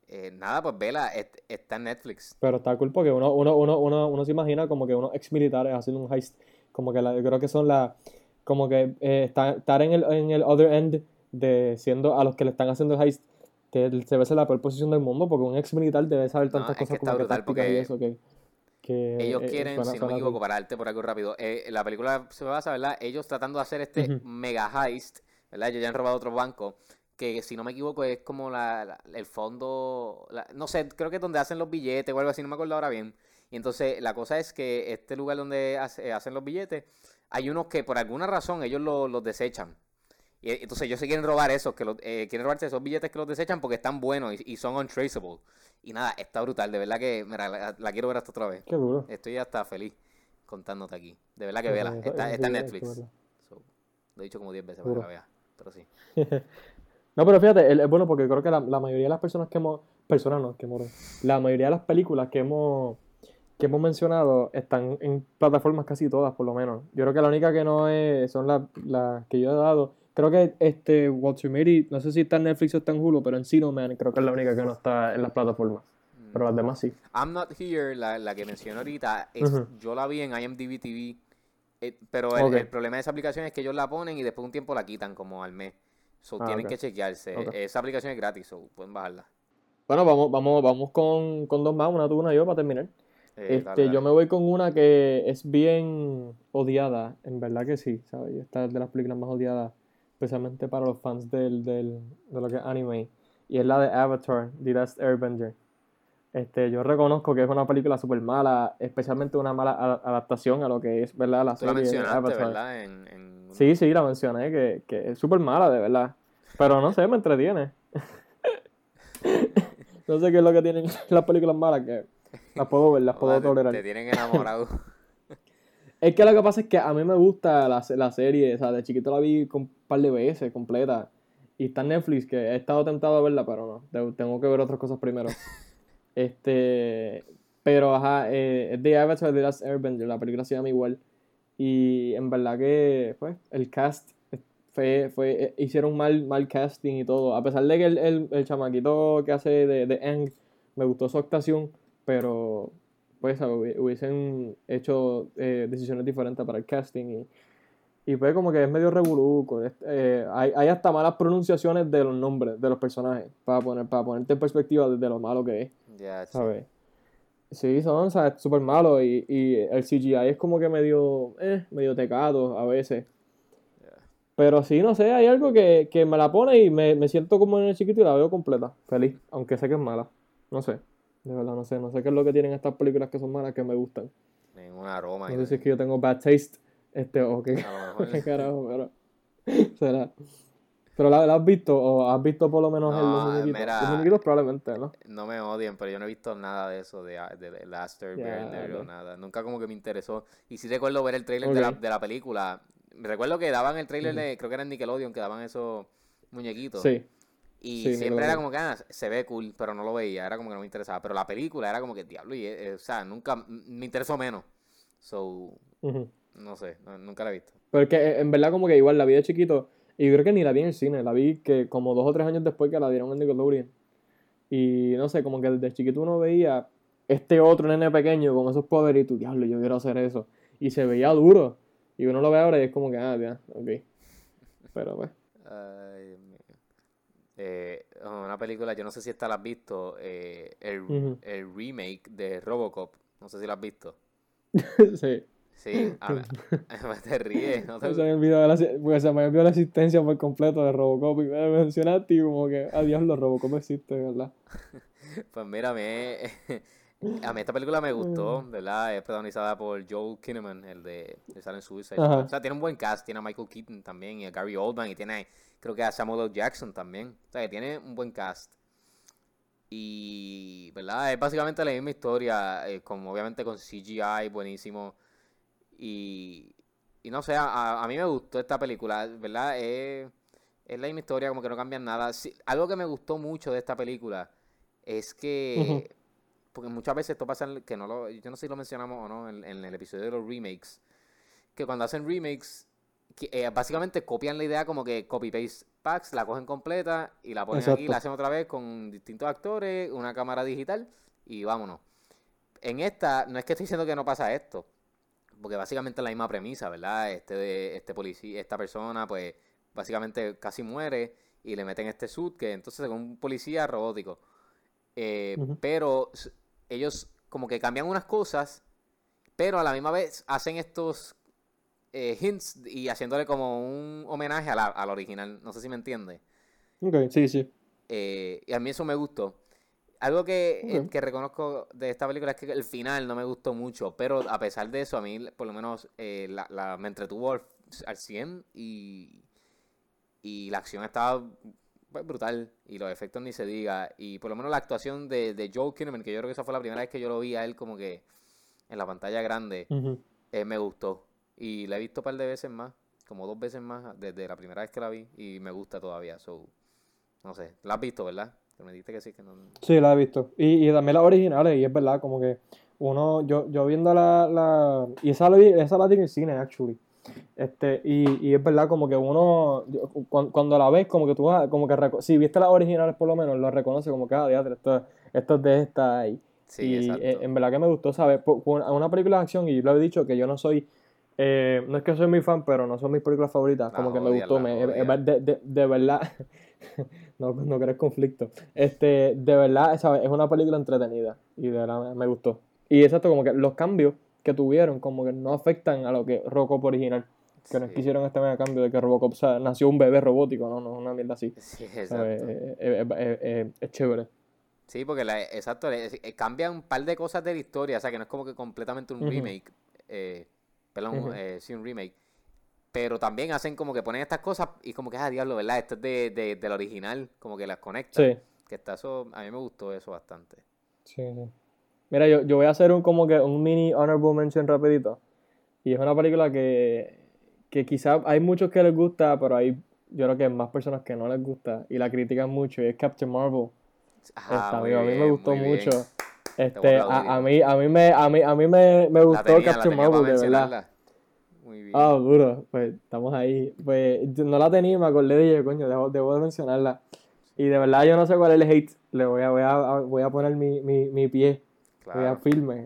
Eh, nada, pues vela, est- está en Netflix. Pero está cool porque uno, uno, uno, uno, uno se imagina como que unos ex militares haciendo un heist. Como que la, yo creo que son la. Como que eh, está- estar en el, en el other end de siendo a los que le están haciendo el heist. Que se ve ser la peor posición del mundo porque un ex militar debe saber tantas cosas como que tácticas y porque eso que. Que Ellos eh, quieren, suena- si no me equivoco, para darte por algo rápido, eh, la película se basa, ¿verdad? Ellos tratando de hacer este mega heist, ¿verdad? Ellos ya han robado otro banco, que si no me equivoco es como la, la- el fondo, la- no sé, creo que es donde hacen los billetes o algo así, no me acuerdo ahora bien. Y entonces la cosa es que este lugar donde hace- hacen los billetes, hay unos que por alguna razón ellos lo- los desechan. Y entonces ellos se quieren robar esos, que los, eh, quieren robarse esos billetes que los desechan porque están buenos y, y son untraceable. Y nada, está brutal, de verdad que, mira, la, la quiero ver hasta otra vez. Qué duro. Estoy hasta feliz contándote aquí. De verdad que vela. Está, está en Netflix. So, lo he dicho como 10 veces para que la veas. Pero sí. No, pero fíjate, es bueno porque creo que la, la mayoría de las personas que hemos, personas no, que moren, la mayoría de las películas que hemos, que hemos mencionado están en plataformas casi todas, por lo menos. Yo creo que la única que no es, son las las que yo he dado. Creo que este Walter Mitty, no sé si está en Netflix o está en Hulu, pero en Sino Man creo que es la única que no está en las plataformas. Pero las demás sí. I'm Not Here, la, la que mencioné ahorita, es- yo la vi en IMDb TV. eh, pero el, Ok. el problema de esa aplicación es que ellos la ponen y después de un tiempo la quitan como al mes. So, Ah, tienen que chequearse. Esa aplicación es gratis, so pueden bajarla. Bueno, vamos, vamos, vamos con, con dos más, una tú, una yo, para terminar. Eh, Este, dale, dale. yo me voy con una que es bien odiada, en verdad que sí, ¿sabes? Esta es de las películas más odiadas, especialmente para los fans del, del, de lo que es anime, y es la de Avatar, The Last Airbender. Este, yo reconozco que es una película súper mala, especialmente una mala adaptación a lo que es, ¿verdad? La Tú la serie mencionaste, Avatar. ¿verdad? En, en- Sí, sí, la mencioné, que, que es súper mala, de verdad. Pero no sé, me entretiene. no sé qué es lo que tienen las películas malas, que Las puedo ver, las puedo Joder, tolerar. Te tienen enamorado. Es que lo que pasa es que a mí me gusta la, la serie, o sea, de chiquito la vi con un par de veces completa. Y está en Netflix, que he estado tentado a verla, pero no, te- tengo que ver otras cosas primero. este, pero ajá, eh, de Avatar The Last Airbender, la película se llama igual. Y en verdad que, pues, el cast fue, fue, eh, hicieron mal, mal casting y todo. A pesar de que el, el, el chamaquito que hace de, de Aang, me gustó su actuación, pero pues hubi- hubiesen hecho eh, decisiones diferentes para el casting y, y pues como que es medio este- eh, hay, hay hasta malas pronunciaciones de los nombres de los personajes para poner para ponerte en perspectiva de, de lo malo que es. ¿sabes? Sí, son, ¿sabes? Súper malos y, y el CGI es como que medio, eh, medio tecado a veces. Pero sí, no sé, hay algo que, que me la pone y me, me siento como en el chiquito y la veo completa, feliz, aunque sé que es mala. No sé, de verdad, no sé, no sé qué es lo que tienen estas películas que son malas que me gustan. Un aroma. No sé si es que yo tengo bad taste, este, o qué, carajo, pero será. Pero la, la has visto, o has visto por lo menos en los No, muñequitos. mira. Los muñequitos probablemente, ¿no? No me odien, pero yo no he visto nada de eso, de, de, de Last Airbender Ya, o ok. nada. Nunca como que me interesó. Y sí recuerdo ver el trailer de, la, de la película. Recuerdo que daban el trailer de, creo que era en Nickelodeon, que daban esos muñequitos. Sí. Y sí, siempre era como que ah, se ve cool, pero no lo veía, era como que no me interesaba. Pero la película era como que diablo, y, eh, o sea, nunca me interesó menos. So, Ujú. no sé, no- nunca la he visto. Pero es que eh, en verdad como que igual la vi de chiquito y creo que ni la vi en el cine, la vi que como dos o tres años después que la dieron en Nickelodeon. Y no sé, como que desde chiquito uno veía este otro nene pequeño con esos poderes y tú, diablo, yo quiero hacer eso. Y se veía duro. Y uno lo ve ahora y es como que, ah, ya, ok. Pero pues, mío. Eh, una película, yo no sé si esta la has visto, eh, el, el remake de Robocop. No sé si la has visto. sí. Sí, a ver, te ríes, no te- Se me olvidó la, porque se me olvidó la existencia por completo de Robocop y me mencionaste y como que, ah, diablo, Robocop existe, ¿verdad? Pues mira, me, a mí esta película me gustó, Mm. ¿verdad? Es protagonizada por Joel Kinnaman, el de, de Silent Suicide. Ajá. O sea, tiene un buen cast, tiene a Michael Keaton también y a Gary Oldman y tiene, creo que a Samuel L. Jackson también. O sea, que tiene un buen cast. Y, ¿verdad? Es básicamente la misma historia, eh, como obviamente con CGI buenísimo. Y, y no sé, a, a mí me gustó esta película, ¿verdad? Es, es la misma historia, como que no cambian nada. Sí, algo que me gustó mucho de esta película es que, porque muchas veces esto pasa, en- que no lo, yo no sé si lo mencionamos o no en, en el episodio de los remakes, que cuando hacen remakes, que, eh, básicamente copian la idea como que copy-paste packs, la cogen completa y la ponen aquí, Exacto. la hacen otra vez con distintos actores, una cámara digital y vámonos. En esta, no es que estoy diciendo que no pasa esto, porque básicamente es la misma premisa, ¿verdad? Este de este policía, esta persona, pues, básicamente casi muere y le meten este suit que entonces es un policía robótico. Eh. Pero ellos como que cambian unas cosas, pero a la misma vez hacen estos eh, hints y haciéndole como un homenaje a la, al original. No sé si me entiende. Ok, sí, sí. Eh, y a mí eso me gustó. Algo que, eh, que reconozco de esta película es que el final no me gustó mucho, pero a pesar de eso, a mí por lo menos eh, la, la- me entretuvo al, al 100 y, y la acción estaba pues, brutal y los efectos ni se diga. Y por lo menos la actuación de, de Joel Kinnaman, que yo creo que esa fue la primera vez que yo lo vi a él como que en la pantalla grande, eh, me gustó. Y la he visto un par de veces más, como dos veces más, desde la primera vez que la vi, y me gusta todavía. So, no sé, la has visto, ¿verdad? Me dijiste que sí, que no. Sí, la he visto. Y, y también las originales, y es verdad, como que uno, yo, yo viendo la, la y esa la esa la vi en el cine, actually. Este, y, y es verdad, como que uno, yo- cuan- cuando, la ves, como que tú, como que, si viste las originales por lo menos, lo reconoce como que, ah, esto, esto es de esta, y, Sí, y exacto. eh, en verdad que me gustó, ¿sabes? Una, película de acción, y lo he dicho, que yo no soy, eh, no es que soy muy fan, pero no son mis películas favoritas, La como que me gustó, me, de, de, de verdad, no, no crees conflicto, este, de verdad, ¿sabes? Es una película entretenida, y de verdad me, me gustó. Y exacto, como que los cambios que tuvieron, como que no afectan a lo que Robocop original, que no Sí. que hicieron este mega cambio de que Robocop, o sea, nació un bebé robótico, no, no, una mierda así. Sí, exacto. Eh, eh, eh, es chévere. Sí, porque la, exacto, cambian un par de cosas de la historia, o sea que no es como que completamente un Ujú. remake, eh, perdón, eh, sí, un remake, pero también hacen como que ponen estas cosas y como que, ah, diablo, ¿verdad? Esto es de, de, del original, como que las conectan, Sí, que está eso, a mí me gustó eso bastante. sí, sí. Mira, yo, yo voy a hacer un como que un mini honorable mention rapidito. Y es una película que, que quizás hay muchos que les gusta, pero hay yo creo que hay más personas que no les gusta y la critican mucho. Y es Captain Marvel. Ah, Esta, a mí me gustó bien. mucho. Este, a a, mí, a mí me, a mí, a mí me, me gustó tenía, Captain Marvel, de verdad. Muy bien. Ah, duro, pues estamos ahí. Pues no la tenía me acordé de ella, coño, debo, debo de mencionarla. Y de verdad yo no sé cuál es el hate. Le voy a, voy a, voy a poner mi, mi, mi pie, claro.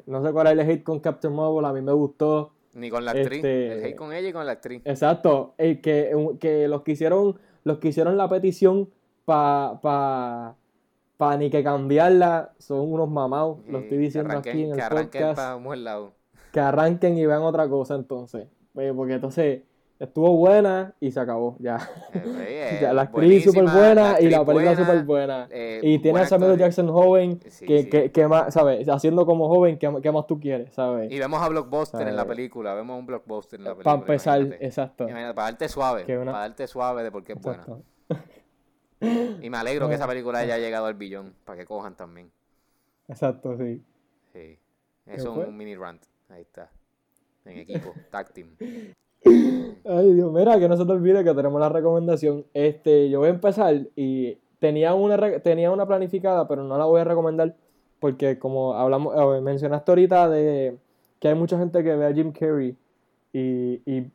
No sé cuál es el hate con Captain Marvel, a mí me gustó. Ni con la actriz. este- El hate con ella y con la actriz. Exacto, el que, que los que hicieron, los que hicieron la petición pa, pa, pa ni que cambiarla son unos mamados, lo Que- estoy que diciendo arranquen- aquí en Que el arranquen podcast, para un lado. que arranquen y vean otra cosa entonces, porque entonces estuvo buena y se acabó, ya. Eh, Ya, eh, la actriz súper buena y la película súper buena. eh, Y tiene a Samuel. Jackson joven, Sí, que, sí. que, que más, ¿sabes? Haciendo como joven, ¿qué, qué más tú quieres, ¿sabes? Y vemos a Blockbuster en la película. Vemos un Blockbuster en la película. Para empezar, imagínate. exacto. Imagínate, para darte suave. Una- Para darte suave de por qué es buena. Y me alegro que esa película haya llegado al billón. Para que cojan también. Exacto, sí. Sí. Eso es un mini rant. Ahí está. En equipo. Tag team. Ay, Dios, mira, que no se te olvide que tenemos la recomendación. Este, yo voy a empezar y tenía una, tenía una planificada, pero no la voy a recomendar porque como hablamos, eh, mencionaste ahorita de que hay mucha gente que ve a Jim Carrey y, y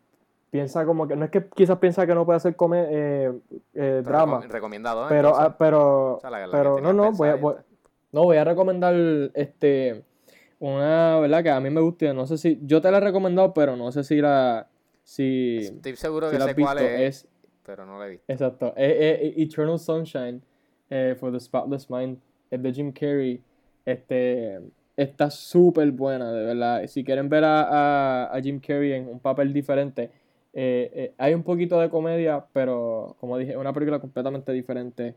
piensa como que, no es que quizás piensa que no puede hacer come, eh, eh, drama, recom- recomendado, ¿eh? pero, ah, pero, o sea, la- la que pero no, no, voy a, voy- no, voy a recomendar este una, ¿verdad? Que a mí me gusta, no sé si, yo te la he recomendado, pero no sé si la, si, Estoy seguro si que la sé cuál es, es, pero no la he visto. exacto, es- es Eternal Sunshine eh, for the Spotless Mind, es de Jim Carrey, este, está súper buena, de verdad, si quieren ver a, a, a Jim Carrey en un papel diferente, eh, eh, hay un poquito de comedia, pero como dije, es una película completamente diferente.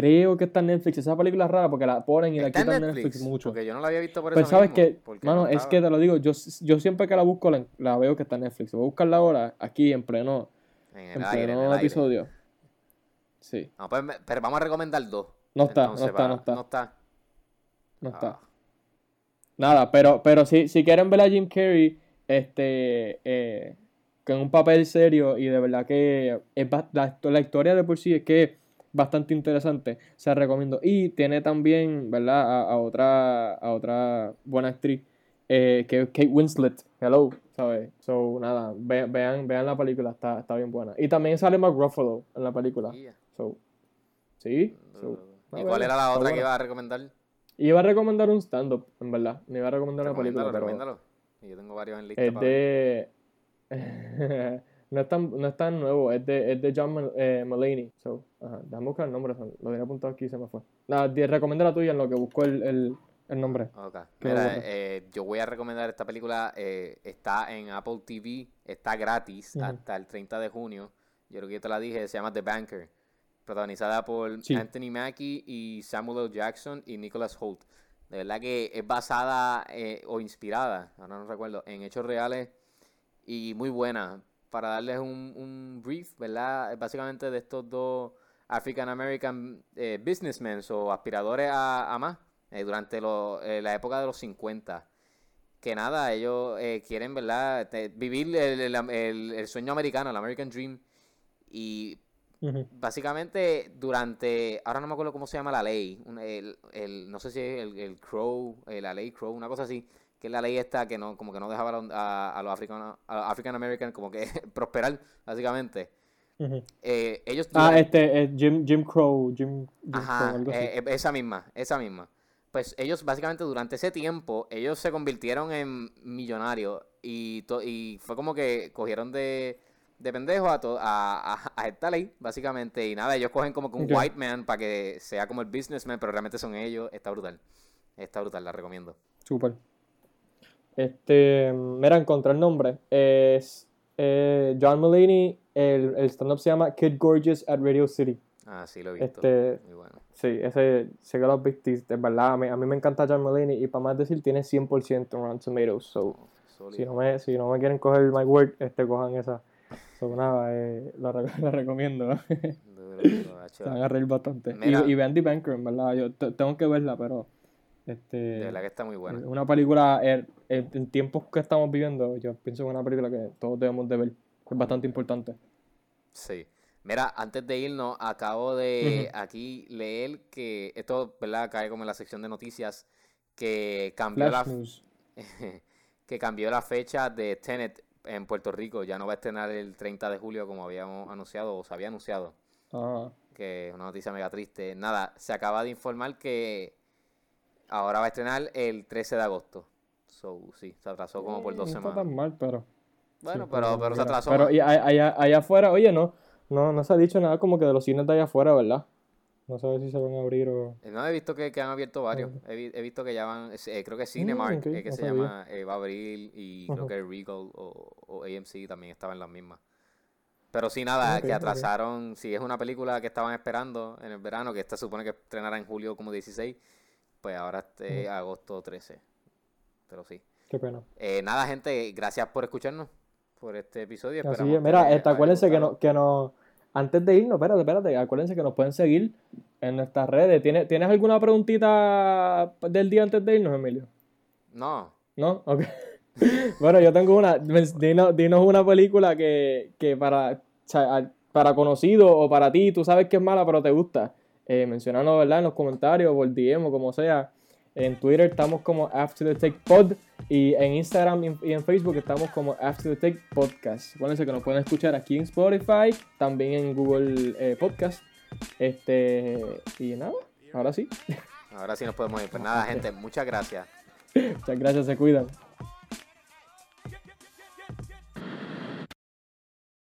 Creo que está en Netflix. Esa película es rara porque la ponen y la ¿Está en quitan de Netflix? Netflix mucho. Porque yo no la había visto por Pero eso sabes mismo, que, mano, no es que te lo digo, yo, yo siempre que la busco la, la veo que está en Netflix. Voy a buscarla ahora, aquí en pleno, En en en pleno aire. episodio. Sí, No, pues, pero vamos a recomendar dos. no está, Entonces, no está, para- no está, No está. no está. Ah, Nada, pero, pero si, si quieren ver a Jim Carrey, este, eh, con un papel serio y de verdad que es la, la historia de por sí es que bastante interesante, se recomiendo. Y tiene también, ¿verdad? A, a otra, a otra buena actriz, eh, que es Kate Winslet, hello, ¿sabes? So, nada, ve- vean, vean la película, está, está bien buena. Y también sale Mark Ruffalo en la película. So, sí. so, ¿Y cuál era la otra que iba a recomendar? Iba a recomendar un stand-up, en verdad. No iba a recomendar una película, pero. Y Yo tengo varios en lista es para ver. de... no, es tan, no es tan nuevo, es de, es de John eh, Mulaney. So, ajá, déjame buscar el nombre, lo tenía apuntado aquí y se me fue. Di- recomienda la tuya en lo que busco el, el, el nombre. Ok. Qué Mira, eh, yo voy a recomendar esta película. eh, está en Apple TV, está gratis hasta el 30 de junio. Yo creo que yo te la dije, se llama The Banker. Protagonizada por Sí. Anthony Mackie y Samuel L. Jackson y Nicholas Holt. De verdad que es basada eh, o inspirada, ahora no recuerdo, en hechos reales y muy buena. Para darles un, un brief, ¿verdad? Básicamente de estos dos African American eh, businessmen o aspiradores a, a más eh, durante lo- eh, la época de los 50. Que nada, ellos quieren, ¿verdad? Te- vivir el, el- el- el sueño americano, el American Dream. Y básicamente durante, ahora no me acuerdo cómo se llama la ley, el, el- no sé si es el, Crow, la ley Crow, una cosa así, que es la ley esta que no, como que no dejaba a, los- a, los African, a los African American como que prosperar, básicamente. Eh, ellos Ah, duran- este es Jim, Jim Crow, Jim, Jim Crow, Ajá, algo así. eh, eh, esa misma, esa misma. Pues ellos básicamente durante ese tiempo, ellos se convirtieron en millonarios y, to- y fue como que cogieron de, de pendejo a, to- a, a, a esta ley, básicamente. Y nada, ellos cogen como que un white man para que sea como el businessman, pero realmente son ellos. Está brutal. Está brutal, la recomiendo. Súper. Este, mira, encontré el nombre. Es eh, John Mulaney. El, el stand-up se llama Kid Gorgeous at Radio City. Ah, sí, lo he visto. Este, Muy bueno. sí, ese, sé que lo has es verdad. A mí, a mí me encanta John Mulaney y para más decir, tiene 100% en Rotten Tomatoes. So, Sólido. si no, me, si no me quieren coger my word, este, cojan esa. So, nada, eh, lo, re- lo recomiendo. Duro. Se van a reír bastante. Mira. Y, y The Banker, en verdad. Yo te- tengo que verla, pero Este, De verdad que está muy buena. Una película, en, en- tiempos que estamos viviendo, yo pienso que es una película que todos debemos de ver, que es bastante importante. Sí. Mira, antes de irnos, acabo de aquí leer que esto, ¿verdad? Cae como en la sección de noticias que cambió la Flash News. que cambió la fecha de Tenet en Puerto Rico. Ya no va a estrenar el 30 de julio como habíamos anunciado o se había anunciado. Ah, Que es una noticia mega triste. Nada, se acaba de informar que ahora va a estrenar el 13 de agosto. So, sí, se atrasó como por dos no está semanas. tan mal, pero... Bueno, sí, pero, pero se atrasó. Pero y allá, allá afuera, oye, no, no, no se ha dicho nada como que de los cines de allá afuera, ¿verdad? No sé si se van a abrir o... Eh, No, he visto que, que han abierto varios. He, vi- he visto que ya van, eh, creo que Cinemark, ok, eh, que no se sabía. llama, eh, va a abrir y creo que Regal o, o AMC también estaban las mismas. Pero sí, nada, que atrasaron, si es una película que estaban esperando en el verano, que esta supone que estrenará en julio como 16, pues ahora este agosto 13. Pero sí. Qué pena. Eh, nada, gente, gracias por escucharnos por este episodio. Así es. Mira, que este, acuérdense que no, que no, antes de irnos, espérate, espérate, acuérdense que nos pueden seguir en nuestras redes. ¿Tienes, ¿tienes alguna preguntita del día antes de irnos, Emilio? No, ¿No? Ok. bueno, yo tengo una. Dinos, dinos una película que, que para, para conocido o para ti, tú sabes que es mala, pero te gusta. Eh, mencionanos, ¿verdad? En los comentarios, por DM o como sea. En Twitter estamos como After the Take Pod. Y en Instagram y en- y en Facebook estamos como After the Take Podcast. Acuérdense que nos pueden escuchar aquí en Spotify, también en Google eh, Podcast. Este. Y nada, ahora sí. ahora sí nos podemos ir. Pues nada, gente, muchas gracias. Muchas gracias, se cuidan.